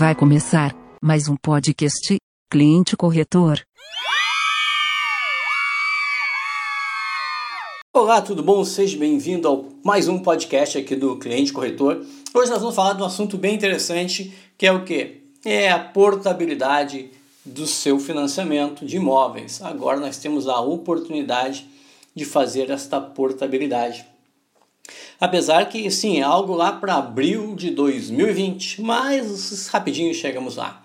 Vai começar mais um podcast Cliente Corretor. Olá, tudo bom? Seja bem-vindo ao mais um podcast aqui do Cliente Corretor. Hoje nós vamos falar de um assunto bem interessante, que é o que? É a portabilidade do seu financiamento de imóveis. Agora nós temos a oportunidade de fazer esta portabilidade. Apesar que, sim, é algo lá para abril de 2020, mas rapidinho chegamos lá.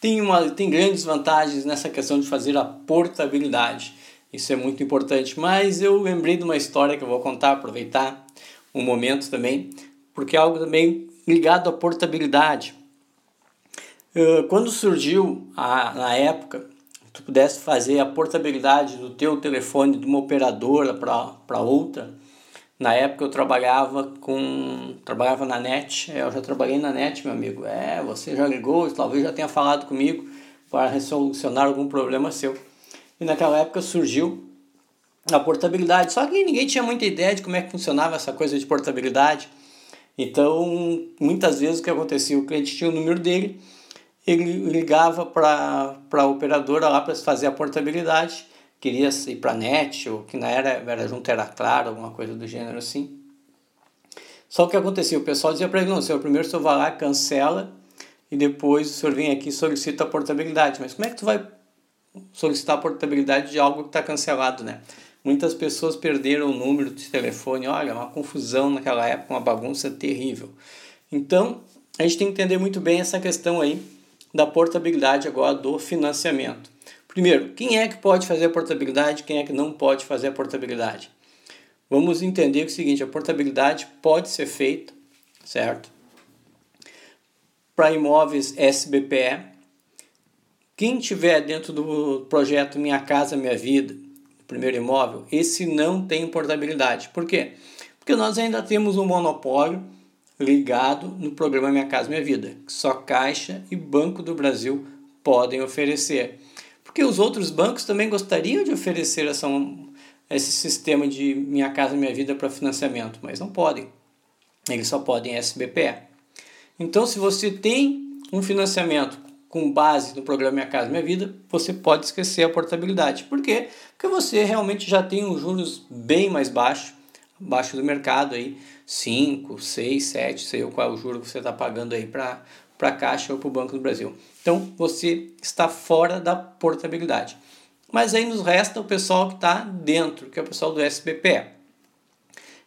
Tem, uma, tem grandes vantagens nessa questão de fazer a portabilidade. Isso é muito importante. Mas eu lembrei de uma história que eu vou contar, aproveitar um momento também, porque é algo também ligado à portabilidade. Quando surgiu a, na época, tu pudesse fazer a portabilidade do teu telefone de uma operadora para outra, na época eu trabalhava com. trabalhava na net, eu já trabalhei na net, meu amigo. É, você já ligou, talvez já tenha falado comigo para resolucionar algum problema seu. E naquela época surgiu a portabilidade. Só que ninguém tinha muita ideia de como é que funcionava essa coisa de portabilidade. Então, muitas vezes o que acontecia? O cliente tinha o número dele, ele ligava para a operadora lá para fazer a portabilidade queria ir para a net, ou que na era, era junto era claro, alguma coisa do gênero assim. Só que acontecia, o pessoal dizia para ele, não, senhor, primeiro o senhor vai lá, cancela, e depois o senhor vem aqui e solicita a portabilidade. Mas como é que tu vai solicitar a portabilidade de algo que está cancelado, né? Muitas pessoas perderam o número de telefone, olha, uma confusão naquela época, uma bagunça terrível. Então, a gente tem que entender muito bem essa questão aí da portabilidade agora do financiamento. Primeiro, quem é que pode fazer a portabilidade, quem é que não pode fazer a portabilidade? Vamos entender o seguinte, a portabilidade pode ser feita, certo? Para imóveis SBPE, quem tiver dentro do projeto Minha Casa Minha Vida, primeiro imóvel, esse não tem portabilidade. Por quê? Porque nós ainda temos um monopólio ligado no programa Minha Casa Minha Vida, que só Caixa e Banco do Brasil podem oferecer. Porque os outros bancos também gostariam de oferecer essa, esse sistema de Minha Casa Minha Vida para financiamento, mas não podem. Eles só podem SBPE. Então, se você tem um financiamento com base no programa Minha Casa Minha Vida, você pode esquecer a portabilidade. Por quê? Porque você realmente já tem um juros bem mais baixo, abaixo do mercado aí, 5, 6, 7, sei qual é o juro que você está pagando aí para para a Caixa ou para o Banco do Brasil. Então você está fora da portabilidade. Mas aí nos resta o pessoal que está dentro, que é o pessoal do SBPE.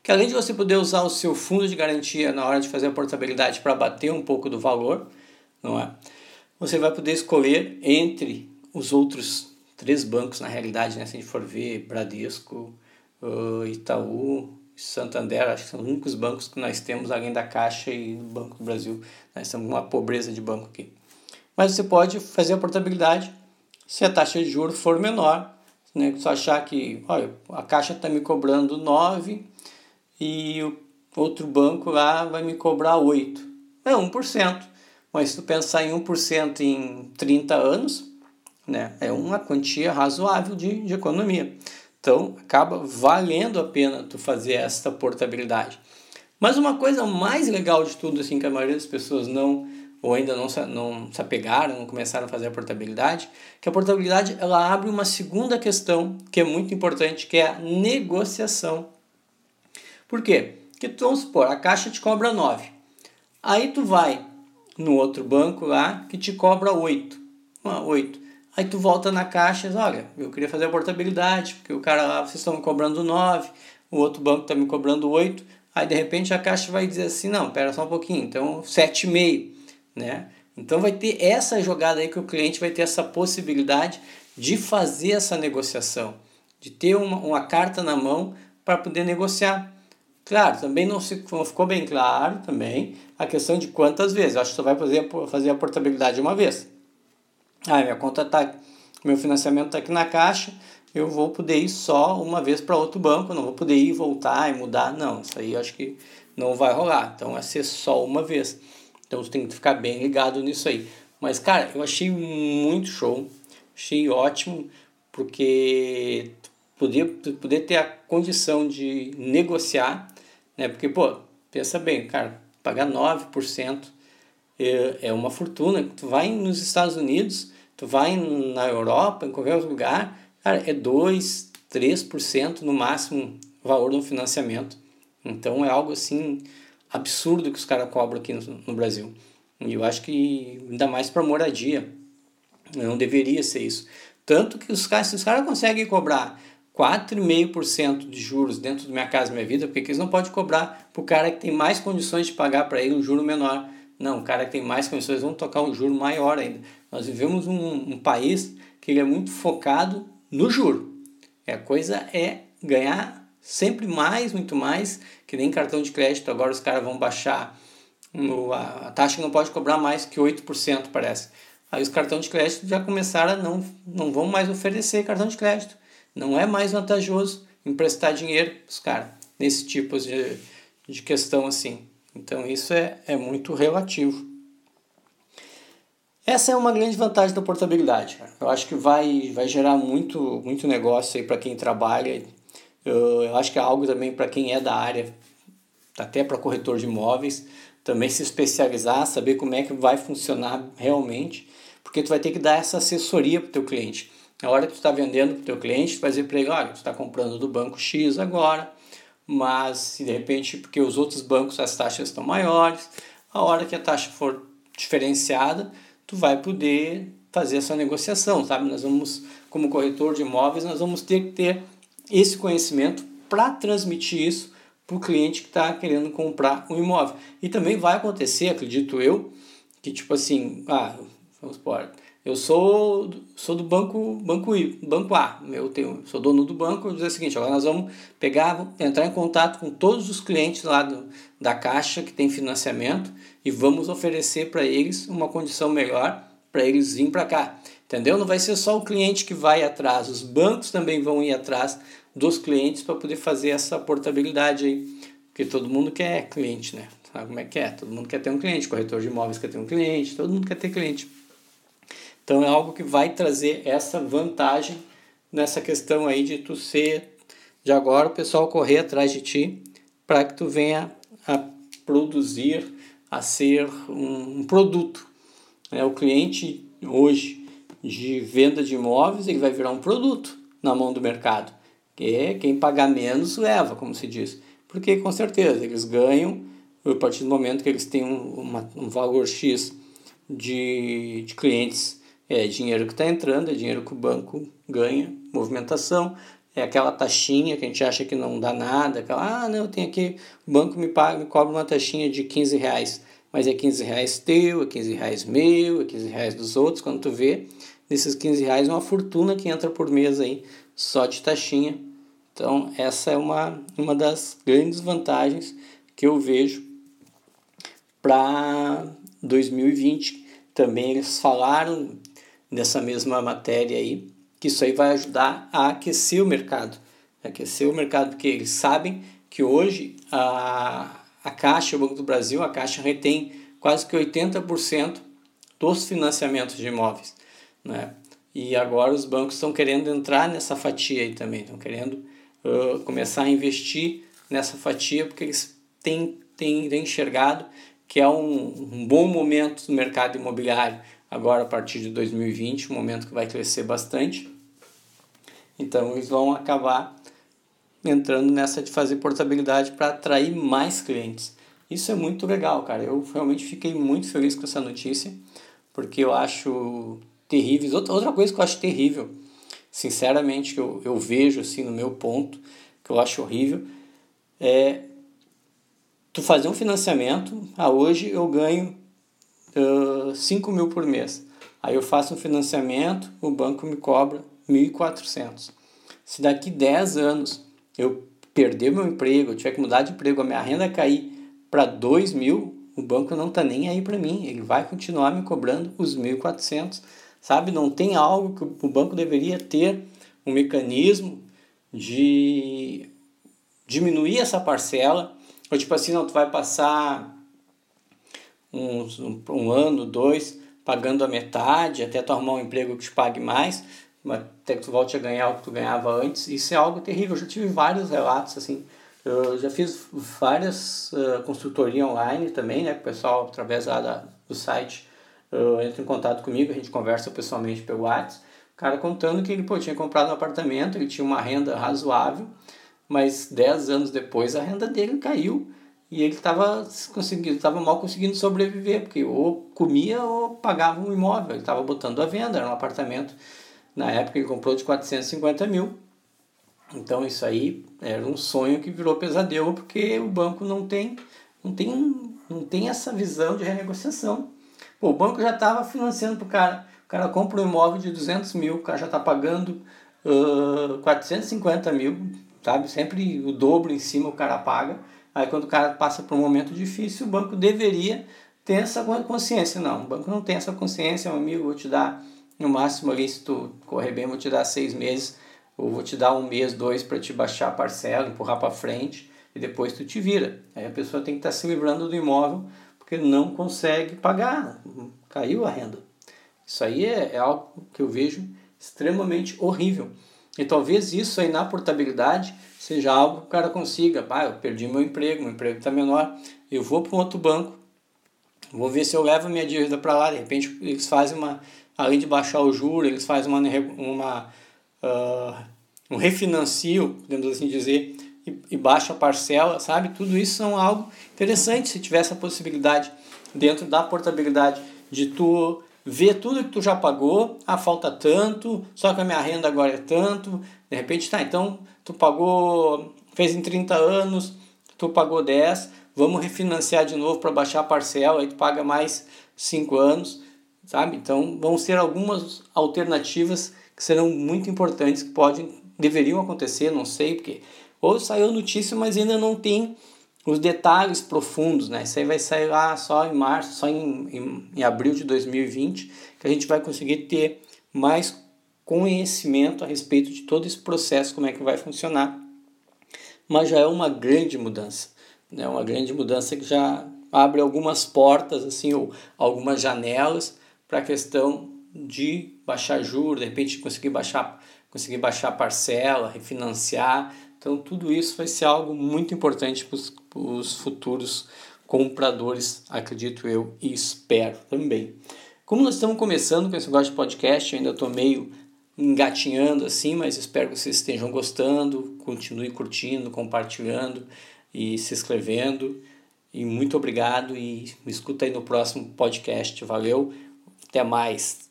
Que além de você poder usar o seu fundo de garantia na hora de fazer a portabilidade para bater um pouco do valor, não é? Você vai poder escolher entre os outros três bancos na realidade, né? Se a gente for ver, Bradesco, Itaú Santander, acho que são os únicos bancos que nós temos, além da Caixa e do Banco do Brasil. Nós temos uma pobreza de banco aqui. Mas você pode fazer a portabilidade se a taxa de juros for menor. Né? Se achar que olha, a Caixa está me cobrando 9 e o outro banco lá vai me cobrar 8. É 1%. Mas se tu pensar em 1% em 30 anos, né, é uma quantia razoável de, de economia. Então, acaba valendo a pena tu fazer esta portabilidade. Mas uma coisa mais legal de tudo, assim, que a maioria das pessoas não ou ainda não, não se apegaram, não começaram a fazer a portabilidade, que a portabilidade ela abre uma segunda questão que é muito importante, que é a negociação. Por quê? Porque tu, vamos supor, a caixa te cobra 9. Aí tu vai no outro banco lá que te cobra 8. 8. Aí tu volta na caixa e diz, olha, eu queria fazer a portabilidade, porque o cara lá, vocês estão me cobrando 9, o outro banco está me cobrando 8, aí de repente a caixa vai dizer assim, não, pera só um pouquinho, então 7,5, né? Então vai ter essa jogada aí que o cliente vai ter essa possibilidade de fazer essa negociação, de ter uma, uma carta na mão para poder negociar. Claro, também não, se, não ficou bem claro também a questão de quantas vezes. Eu acho que você vai fazer, fazer a portabilidade uma vez. Ah, minha conta tá, meu financiamento está aqui na caixa, eu vou poder ir só uma vez para outro banco, não vou poder ir voltar e mudar, não, isso aí eu acho que não vai rolar. Então vai ser só uma vez. Então você tem que ficar bem ligado nisso aí. Mas cara, eu achei muito show, achei ótimo, porque poder, poder ter a condição de negociar, né? Porque, pô, pensa bem, cara, pagar 9% é, é uma fortuna. Tu vai nos Estados Unidos, tu vai na Europa, em qualquer lugar, cara, é 2, 3% no máximo valor do financiamento. Então é algo assim absurdo que os caras cobram aqui no, no Brasil. E eu acho que ainda mais para moradia. Não deveria ser isso. Tanto que os caras, se os caras conseguem cobrar 4,5% de juros dentro do Minha Casa Minha Vida, porque eles não podem cobrar para o cara que tem mais condições de pagar para ele um juro menor. Não, o cara que tem mais condições vão tocar um juro maior ainda. Nós vivemos um, um país que ele é muito focado no juro. E a coisa é ganhar sempre mais, muito mais, que nem cartão de crédito. Agora os caras vão baixar no, a, a taxa não pode cobrar mais que 8%, parece. Aí os cartões de crédito já começaram a não, não vão mais oferecer cartão de crédito. Não é mais vantajoso emprestar dinheiro para os caras nesse tipo de, de questão assim. Então isso é, é muito relativo. Essa é uma grande vantagem da portabilidade. Eu acho que vai, vai gerar muito, muito negócio para quem trabalha. Eu, eu acho que é algo também para quem é da área, até para corretor de imóveis, também se especializar, saber como é que vai funcionar realmente porque tu vai ter que dar essa assessoria para o teu cliente. Na hora que tu está vendendo para o teu cliente, tu vai dizer para ele, olha, tu está comprando do banco X agora, mas se de repente, porque os outros bancos as taxas estão maiores, a hora que a taxa for diferenciada, tu vai poder fazer essa negociação, sabe? Nós vamos, como corretor de imóveis, nós vamos ter que ter esse conhecimento para transmitir isso para o cliente que está querendo comprar um imóvel. E também vai acontecer, acredito eu, que tipo assim, ah, Vamos supor, eu sou, sou do banco, banco, banco A, eu tenho, sou dono do banco, eu vou dizer o seguinte, agora nós vamos pegar, entrar em contato com todos os clientes lá do, da Caixa que tem financiamento e vamos oferecer para eles uma condição melhor para eles virem para cá. Entendeu? Não vai ser só o cliente que vai atrás, os bancos também vão ir atrás dos clientes para poder fazer essa portabilidade aí. Porque todo mundo quer cliente, né? Sabe como é que é? Todo mundo quer ter um cliente, corretor de imóveis quer ter um cliente, todo mundo quer ter cliente. Então é algo que vai trazer essa vantagem nessa questão aí de tu ser, de agora o pessoal correr atrás de ti para que tu venha a produzir, a ser um produto. É, o cliente hoje de venda de imóveis ele vai virar um produto na mão do mercado. Que quem pagar menos leva, como se diz. Porque com certeza eles ganham a partir do momento que eles têm um, uma, um valor X de, de clientes é dinheiro que está entrando, é dinheiro que o banco ganha, movimentação, é aquela taxinha que a gente acha que não dá nada, aquela, ah, não, tenho aqui, o banco me paga, me cobra uma taxinha de 15 reais, mas é 15 reais teu, é 15 reais meu, é 15 reais dos outros, quando tu vê, desses 15 reais uma fortuna que entra por mês aí, só de taxinha. Então, essa é uma, uma das grandes vantagens que eu vejo para 2020. Também eles falaram nessa mesma matéria aí, que isso aí vai ajudar a aquecer o mercado. Aquecer o mercado, porque eles sabem que hoje a, a Caixa, o Banco do Brasil, a Caixa retém quase que 80% dos financiamentos de imóveis. Né? E agora os bancos estão querendo entrar nessa fatia aí também, estão querendo uh, começar a investir nessa fatia, porque eles têm, têm, têm enxergado que é um, um bom momento no mercado imobiliário agora a partir de 2020, um momento que vai crescer bastante. Então eles vão acabar entrando nessa de fazer portabilidade para atrair mais clientes. Isso é muito legal, cara. Eu realmente fiquei muito feliz com essa notícia, porque eu acho terrível. Outra coisa que eu acho terrível, sinceramente, que eu, eu vejo assim no meu ponto, que eu acho horrível, é tu fazer um financiamento. Ah, hoje eu ganho 5 mil por mês. Aí eu faço um financiamento, o banco me cobra 1.400. Se daqui 10 anos eu perder meu emprego, eu tiver que mudar de emprego, a minha renda cair para 2 mil, o banco não está nem aí para mim. Ele vai continuar me cobrando os 1.400. Sabe? Não tem algo que o banco deveria ter um mecanismo de diminuir essa parcela. Ou tipo assim, não, tu vai passar uns, um, um ano, dois, pagando a metade, até tu arrumar um emprego que te pague mais, até que tu volte a ganhar o que tu ganhava antes. Isso é algo terrível. Eu já tive vários relatos assim Eu já fiz várias uh, consultoria online também, né? O pessoal, através lá da, do site, uh, entra em contato comigo, a gente conversa pessoalmente pelo WhatsApp. O cara contando que ele pô, tinha comprado um apartamento, ele tinha uma renda razoável, mas 10 anos depois a renda dele caiu e ele estava conseguindo, estava mal conseguindo sobreviver, porque ou comia ou pagava um imóvel, ele estava botando à venda, era um apartamento, na época ele comprou de 450 mil, então isso aí era um sonho que virou pesadelo, porque o banco não tem, não tem, não tem essa visão de renegociação. Pô, o banco já estava financiando para o cara, o cara compra um imóvel de 200 mil, o cara já está pagando uh, 450 mil, sabe? Sempre o dobro em cima o cara paga, Aí quando o cara passa por um momento difícil, o banco deveria ter essa consciência. Não, o banco não tem essa consciência, meu amigo, vou te dar no máximo ali, se tu correr bem, vou te dar seis meses, ou vou te dar um mês, dois para te baixar a parcela, empurrar para frente e depois tu te vira. Aí a pessoa tem que estar tá se livrando do imóvel porque não consegue pagar, caiu a renda. Isso aí é, é algo que eu vejo extremamente horrível. E talvez isso aí na portabilidade seja algo que o cara consiga. Ah, eu perdi meu emprego, meu emprego está menor, eu vou para um outro banco, vou ver se eu levo minha dívida para lá. De repente eles fazem uma, além de baixar o juro, eles fazem uma, uma uh, um refinancio, podemos assim dizer, e, e baixa a parcela, sabe? Tudo isso são algo interessante se tiver essa possibilidade dentro da portabilidade de tu ver tudo que tu já pagou, ah, falta tanto, só que a minha renda agora é tanto, de repente, tá, então tu pagou, fez em 30 anos, tu pagou 10, vamos refinanciar de novo para baixar a parcela, aí tu paga mais 5 anos, sabe? Então, vão ser algumas alternativas que serão muito importantes, que podem, deveriam acontecer, não sei, porque ou saiu notícia, mas ainda não tem os detalhes profundos, né? Isso aí vai sair lá só em março, só em, em, em abril de 2020, que a gente vai conseguir ter mais conhecimento a respeito de todo esse processo, como é que vai funcionar. Mas já é uma grande mudança, né? Uma grande mudança que já abre algumas portas, assim, ou algumas janelas para a questão de baixar juros, de repente conseguir baixar, conseguir baixar parcela, refinanciar, então, tudo isso vai ser algo muito importante para os futuros compradores, acredito eu e espero também. Como nós estamos começando com esse negócio de podcast, ainda estou meio engatinhando assim, mas espero que vocês estejam gostando, continue curtindo, compartilhando e se inscrevendo. E muito obrigado e me escuta aí no próximo podcast. Valeu, até mais.